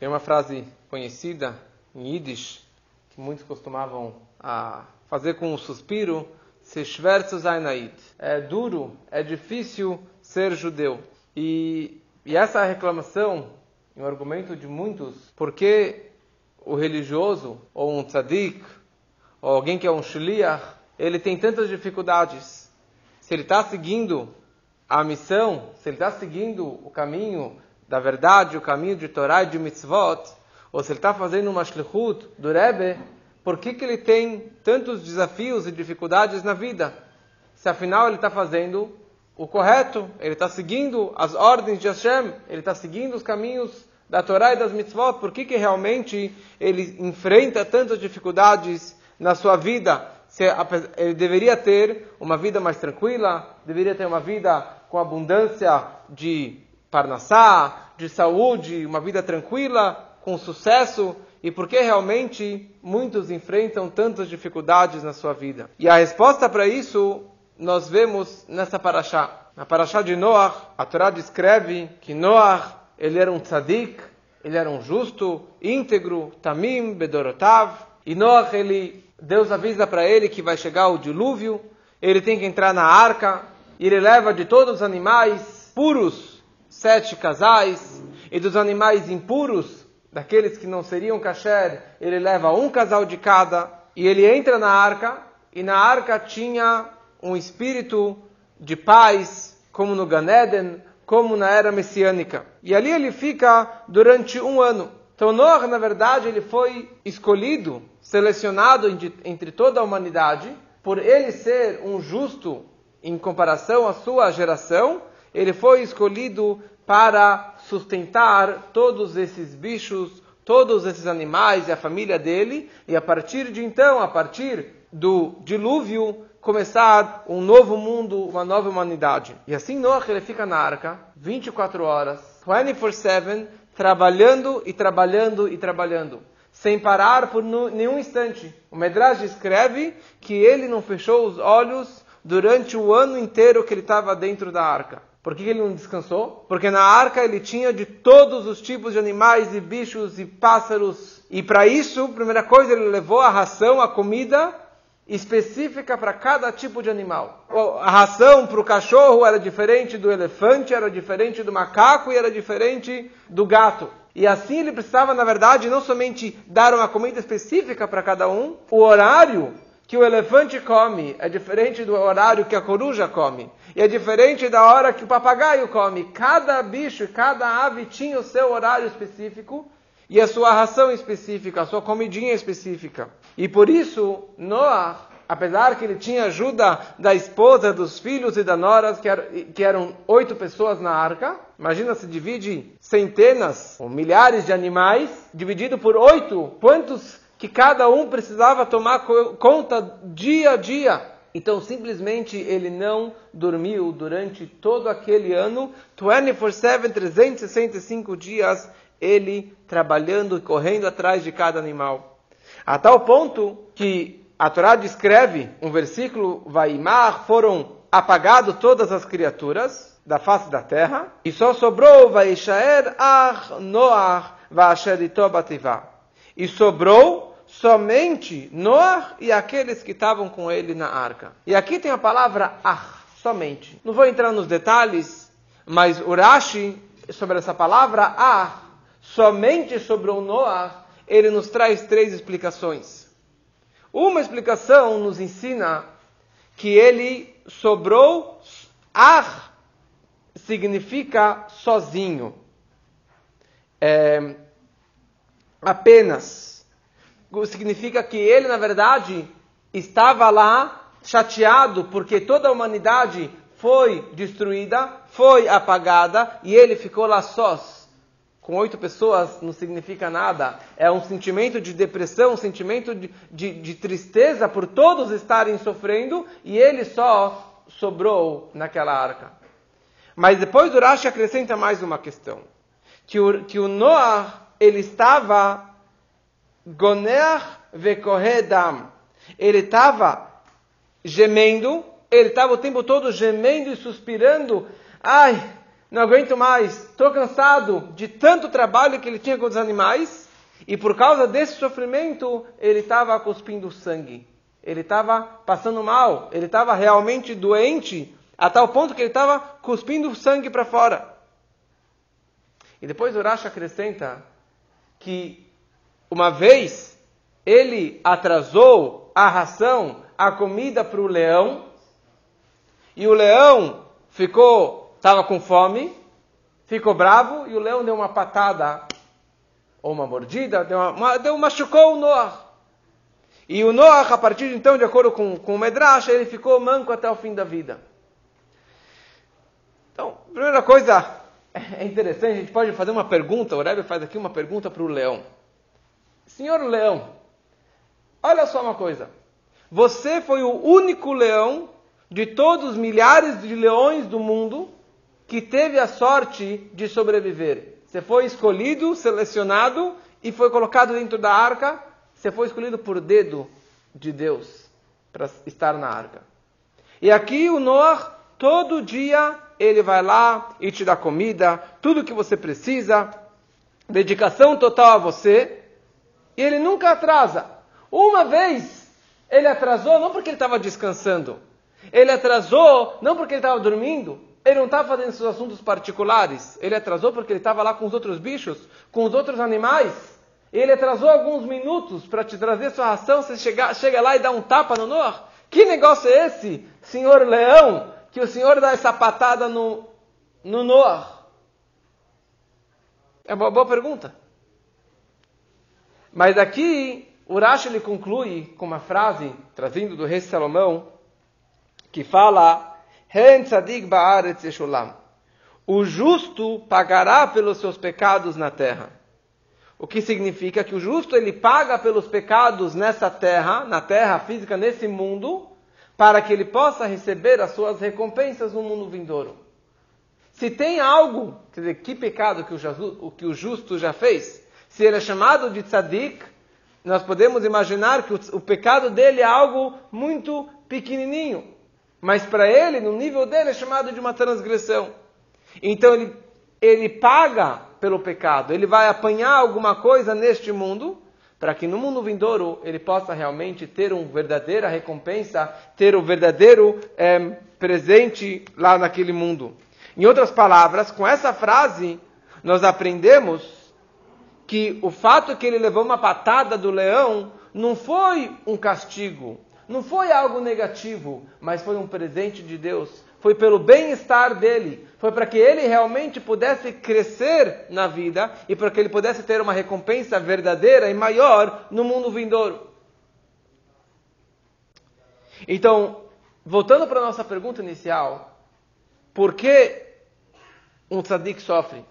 Tem uma frase conhecida em Yiddish que muitos costumavam a fazer com um suspiro, se schwer zu sein Aid. É duro, é difícil ser judeu. E, e essa reclamação, um argumento de muitos, porque o religioso, ou um tzadik, ou alguém que é um shliach, ele tem tantas dificuldades. Se ele está seguindo a missão, se ele está seguindo o caminho da verdade, o caminho de Torá e de mitzvot, ou se ele está fazendo uma shlichut do Rebbe, por que, que ele tem tantos desafios e dificuldades na vida? Se afinal ele está fazendo o correto, ele está seguindo as ordens de Hashem, ele está seguindo os caminhos da Torá e das mitzvot, por que, que realmente ele enfrenta tantas dificuldades na sua vida? Se ele deveria ter uma vida mais tranquila, deveria ter uma vida com abundância de parnassá, de saúde, uma vida tranquila, com sucesso, e por que realmente muitos enfrentam tantas dificuldades na sua vida. E a resposta para isso nós vemos nessa paraxá. Na paraxá de Noach, a Torá descreve que Noach, ele era um tzadik, ele era um justo, íntegro, tamim, bedorotav. E Noach, ele, Deus avisa para ele que vai chegar o dilúvio, ele tem que entrar na arca, e ele leva de todos os animais puros, sete casais, e dos animais impuros, daqueles que não seriam kasher, ele leva um casal de cada e ele entra na arca e na arca tinha um espírito de paz, como no Ganeden, como na era messiânica. E ali ele fica durante um ano. Então Noah, na verdade, ele foi escolhido, selecionado entre toda a humanidade, por ele ser um justo em comparação à sua geração, ele foi escolhido para sustentar todos esses bichos, todos esses animais e a família dele, e a partir de então, a partir do dilúvio, começar um novo mundo, uma nova humanidade. E assim Noah ele fica na arca 24 horas, 24/7, trabalhando e trabalhando e trabalhando, sem parar por nenhum instante. O Medrash escreve que ele não fechou os olhos durante o ano inteiro que ele estava dentro da arca. Por que ele não descansou? Porque na arca ele tinha de todos os tipos de animais e bichos e pássaros. E para isso, primeira coisa, ele levou a ração, a comida específica para cada tipo de animal. A ração para o cachorro era diferente do elefante, era diferente do macaco e era diferente do gato. E assim ele precisava, na verdade, não somente dar uma comida específica para cada um, o horário que o elefante come é diferente do horário que a coruja come. E é diferente da hora que o papagaio come. Cada bicho, cada ave tinha o seu horário específico e a sua ração específica, a sua comidinha específica. E por isso, Noah, apesar que ele tinha ajuda da esposa, dos filhos e da eram, que eram oito pessoas na arca, imagina se divide centenas ou milhares de animais, dividido por oito, quantos que cada um precisava tomar conta dia a dia. Então, simplesmente, ele não dormiu durante todo aquele ano, 24-7, 365 dias, ele trabalhando e correndo atrás de cada animal. A tal ponto que a Torá descreve, um versículo, Vaimar, foram apagadas todas as criaturas da face da terra, e só sobrou Vaishaer Ar Noach Vasherito Bativá. E sobrou somente Noah e aqueles que estavam com ele na arca. E aqui tem a palavra ah, somente. Não vou entrar nos detalhes, mas Urashi, sobre essa palavra ah, somente sobre o ele nos traz três explicações. Uma explicação nos ensina que ele sobrou, ah, significa sozinho. É, apenas significa que ele, na verdade, estava lá chateado porque toda a humanidade foi destruída, foi apagada e ele ficou lá sós. Com oito pessoas não significa nada. É um sentimento de depressão, um sentimento de, de, de tristeza por todos estarem sofrendo e ele só sobrou naquela arca. Mas depois o acrescenta mais uma questão. Que o, que o Noah, ele estava Goner vekoredam. Ele estava gemendo, ele estava o tempo todo gemendo e suspirando. Ai, não aguento mais, estou cansado de tanto trabalho que ele tinha com os animais, e por causa desse sofrimento, ele estava cuspindo sangue. Ele estava passando mal, ele estava realmente doente, a tal ponto que ele estava cuspindo sangue para fora. E depois o acrescenta que uma vez ele atrasou a ração, a comida para o leão, e o leão ficou, estava com fome, ficou bravo, e o leão deu uma patada, ou uma mordida, deu uma, deu, machucou o Noah. E o Noah, a partir de então, de acordo com, com o Medrash, ele ficou manco até o fim da vida. Então, primeira coisa, é interessante, a gente pode fazer uma pergunta, o Rebbe faz aqui uma pergunta para o leão. Senhor leão, olha só uma coisa. Você foi o único leão de todos os milhares de leões do mundo que teve a sorte de sobreviver. Você foi escolhido, selecionado e foi colocado dentro da arca. Você foi escolhido por dedo de Deus para estar na arca. E aqui o Noah, todo dia, ele vai lá e te dá comida, tudo que você precisa, dedicação total a você, e ele nunca atrasa. Uma vez ele atrasou, não porque ele estava descansando, ele atrasou não porque ele estava dormindo, ele não estava fazendo seus assuntos particulares, ele atrasou porque ele estava lá com os outros bichos, com os outros animais. Ele atrasou alguns minutos para te trazer sua ração, você chega, chega lá e dá um tapa no Noah. Que negócio é esse, senhor leão, que o senhor dá essa patada no, no Noah? É uma boa pergunta. Mas aqui, Urash ele conclui com uma frase, trazendo do rei Salomão, que fala, o justo pagará pelos seus pecados na terra. O que significa que o justo ele paga pelos pecados nessa terra, na terra física, nesse mundo, para que ele possa receber as suas recompensas no mundo vindouro. Se tem algo, quer dizer, que pecado que o, que o justo já fez, se ele é chamado de tzadik, nós podemos imaginar que o, o pecado dele é algo muito pequenininho. Mas para ele, no nível dele, é chamado de uma transgressão. Então ele, ele paga pelo pecado. Ele vai apanhar alguma coisa neste mundo, para que no mundo vindouro ele possa realmente ter uma verdadeira recompensa, ter o um verdadeiro é, presente lá naquele mundo. Em outras palavras, com essa frase, nós aprendemos que o fato que ele levou uma patada do leão não foi um castigo, não foi algo negativo, mas foi um presente de Deus. Foi pelo bem-estar dele. Foi para que ele realmente pudesse crescer na vida e para que ele pudesse ter uma recompensa verdadeira e maior no mundo vindouro. Então, voltando para a nossa pergunta inicial, por que um tzadik sofre?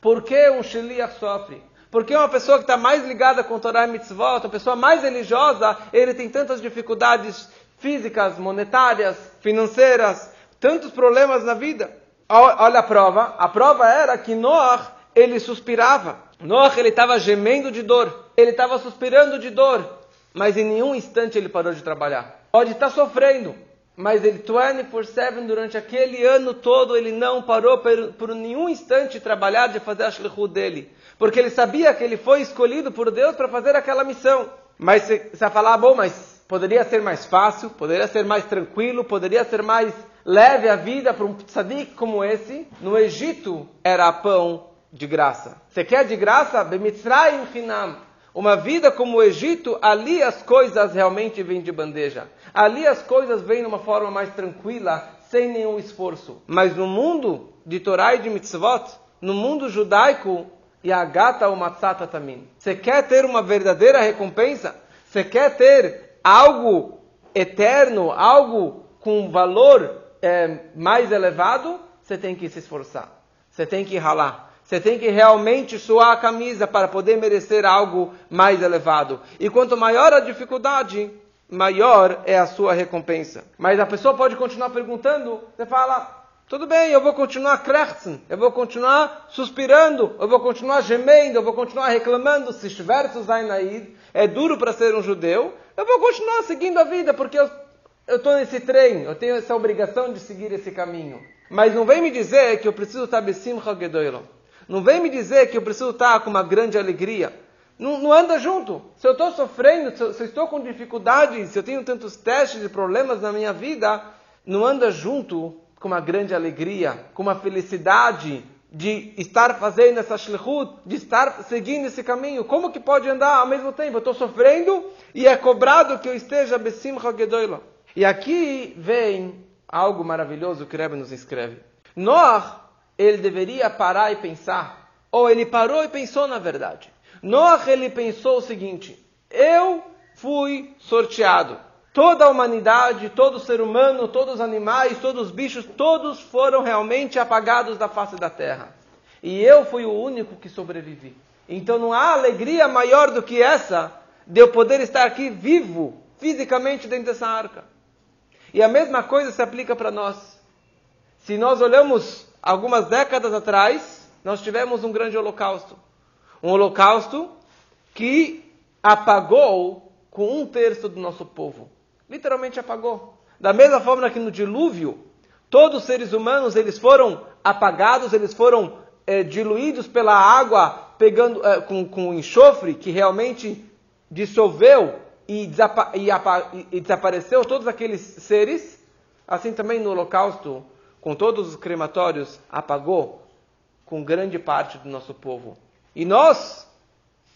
Por que um sheliach sofre? Porque uma pessoa que está mais ligada com Torah e Mitzvot, uma pessoa mais religiosa, ele tem tantas dificuldades físicas, monetárias, financeiras, tantos problemas na vida. Olha a prova. A prova era que Noah, ele suspirava. Noah, ele estava gemendo de dor. Ele estava suspirando de dor. Mas em nenhum instante ele parou de trabalhar. Pode estar sofrendo, mas ele 24/7 durante aquele ano todo ele não parou por, por nenhum instante de trabalhar, de fazer a shlichut dele porque ele sabia que ele foi escolhido por Deus para fazer aquela missão. Mas você vai falar, bom, mas poderia ser mais fácil, poderia ser mais tranquilo, poderia ser mais leve a vida para um tzadik como esse. No Egito era pão de graça. Você quer de graça? Bemitzrayim hinam. Uma vida como o Egito, ali as coisas realmente vêm de bandeja. Ali as coisas vêm de uma forma mais tranquila, sem nenhum esforço. Mas no mundo de Torá e de mitzvot, no mundo judaico, e a gata o matzata também. Você quer ter uma verdadeira recompensa? Você quer ter algo eterno, algo com valor é, mais elevado? Você tem que se esforçar. Você tem que ralar. Você tem que realmente suar a camisa para poder merecer algo mais elevado. E quanto maior a dificuldade, maior é a sua recompensa. Mas a pessoa pode continuar perguntando. Você fala, tudo bem, eu vou continuar krechten, eu vou continuar suspirando, eu vou continuar gemendo, eu vou continuar reclamando, se versus Ainaid é duro para ser um judeu, eu vou continuar seguindo a vida, porque eu estou nesse trem, eu tenho essa obrigação de seguir esse caminho. Mas não vem me dizer que eu preciso estar besimcha gedoilo. Não vem me dizer que eu preciso estar com uma grande alegria. Não, não anda junto. Se eu estou sofrendo, se eu, se eu estou com dificuldades, se eu tenho tantos testes e problemas na minha vida, não anda junto com uma grande alegria, com uma felicidade de estar fazendo essa shlichut, de estar seguindo esse caminho. Como que pode andar ao mesmo tempo? Eu estou sofrendo e é cobrado que eu esteja besimcha gedoila. E aqui vem algo maravilhoso que Rebbe nos escreve. Noah, ele deveria parar e pensar, ou ele parou e pensou na verdade. Noah, ele pensou o seguinte, eu fui sorteado. Toda a humanidade, todo ser humano, todos os animais, todos os bichos, todos foram realmente apagados da face da terra. E eu fui o único que sobrevivi. Então não há alegria maior do que essa de eu poder estar aqui vivo, fisicamente dentro dessa arca. E a mesma coisa se aplica para nós. Se nós olhamos algumas décadas atrás, nós tivemos um grande holocausto. Um holocausto que apagou com um terço do nosso povo literalmente apagou. Da mesma forma que no dilúvio, todos os seres humanos eles foram apagados, eles foram é, diluídos pela água, pegando é, com, com enxofre que realmente dissolveu e, desapa e, e desapareceu todos aqueles seres. Assim também no Holocausto, com todos os crematórios, apagou com grande parte do nosso povo. E nós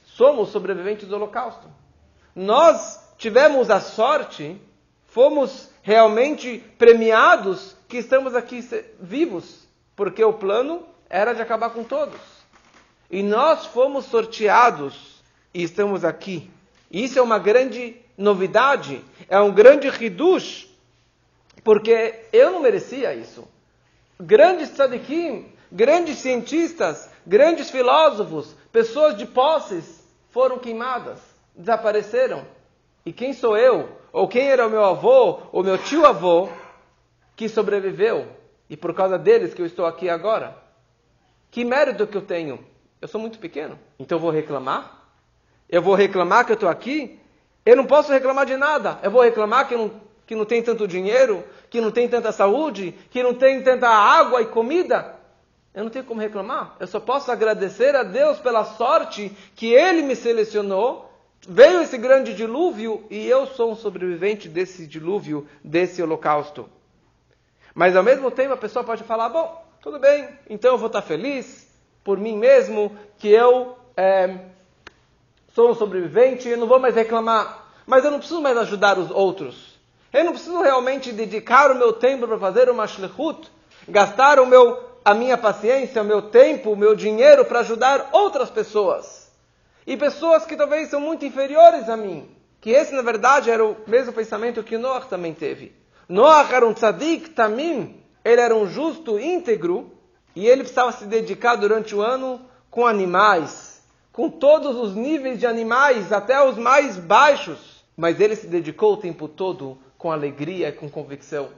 somos sobreviventes do Holocausto. Nós tivemos a sorte, fomos realmente premiados que estamos aqui vivos, porque o plano era de acabar com todos. E nós fomos sorteados e estamos aqui. Isso é uma grande novidade, é um grande ridush, porque eu não merecia isso. Grandes tzadikim, grandes cientistas, grandes filósofos, pessoas de posses foram queimadas, desapareceram. E quem sou eu? Ou quem era o meu avô, ou meu tio-avô, que sobreviveu? E por causa deles que eu estou aqui agora? Que mérito que eu tenho? Eu sou muito pequeno. Então eu vou reclamar? Eu vou reclamar que eu estou aqui? Eu não posso reclamar de nada. Eu vou reclamar que não, que não tem tanto dinheiro, que não tem tanta saúde, que não tem tanta água e comida. Eu não tenho como reclamar. Eu só posso agradecer a Deus pela sorte que Ele me selecionou Veio esse grande dilúvio e eu sou um sobrevivente desse dilúvio, desse holocausto. Mas ao mesmo tempo a pessoa pode falar: bom, tudo bem, então eu vou estar feliz por mim mesmo, que eu é, sou um sobrevivente e não vou mais reclamar. Mas eu não preciso mais ajudar os outros. Eu não preciso realmente dedicar o meu tempo para fazer uma shlichut, gastar o meu, a minha paciência, o meu tempo, o meu dinheiro para ajudar outras pessoas e pessoas que talvez são muito inferiores a mim. Que esse, na verdade, era o mesmo pensamento que Noah também teve. Noah era um tzadik tamim, ele era um justo íntegro, e ele precisava se dedicar durante o ano com animais, com todos os níveis de animais, até os mais baixos. Mas ele se dedicou o tempo todo com alegria e com convicção.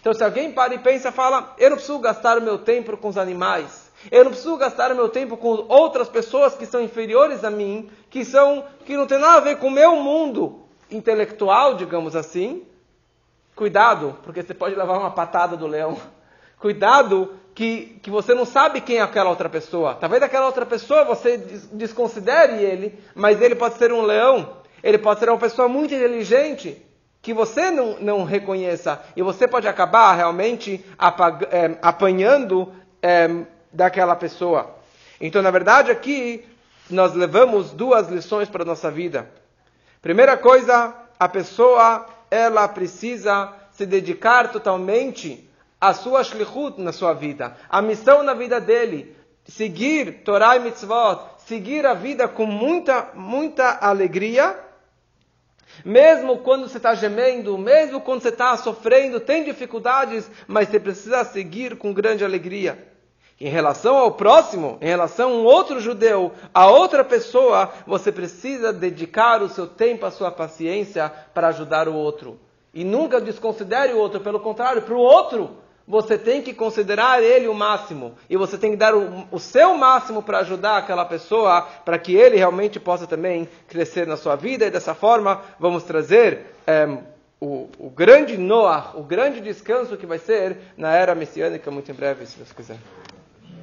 Então, se alguém para e pensa, fala, eu não preciso gastar o meu tempo com os animais. Eu não preciso gastar o meu tempo com outras pessoas que são inferiores a mim, que são que não tem nada a ver com o meu mundo intelectual, digamos assim. Cuidado, porque você pode levar uma patada do leão. Cuidado que, que você não sabe quem é aquela outra pessoa. Talvez aquela outra pessoa você desconsidere ele, mas ele pode ser um leão. Ele pode ser uma pessoa muito inteligente que você não, não reconheça. E você pode acabar realmente é, apanhando é, daquela pessoa. Então, na verdade, aqui nós levamos duas lições para a nossa vida. Primeira coisa, a pessoa ela precisa se dedicar totalmente à sua shlichut na sua vida, a missão na vida dele, seguir Torah e mitzvot, seguir a vida com muita, muita alegria, mesmo quando você está gemendo, mesmo quando você está sofrendo, tem dificuldades, mas você precisa seguir com grande alegria. Em relação ao próximo, em relação a um outro judeu, a outra pessoa, você precisa dedicar o seu tempo, a sua paciência para ajudar o outro. E nunca desconsidere o outro, pelo contrário, para o outro, você tem que considerar ele o máximo. E você tem que dar o, o seu máximo para ajudar aquela pessoa, para que ele realmente possa também crescer na sua vida. E dessa forma, vamos trazer é, o, o grande Noah, o grande descanso que vai ser na era messiânica muito em breve, se Deus quiser.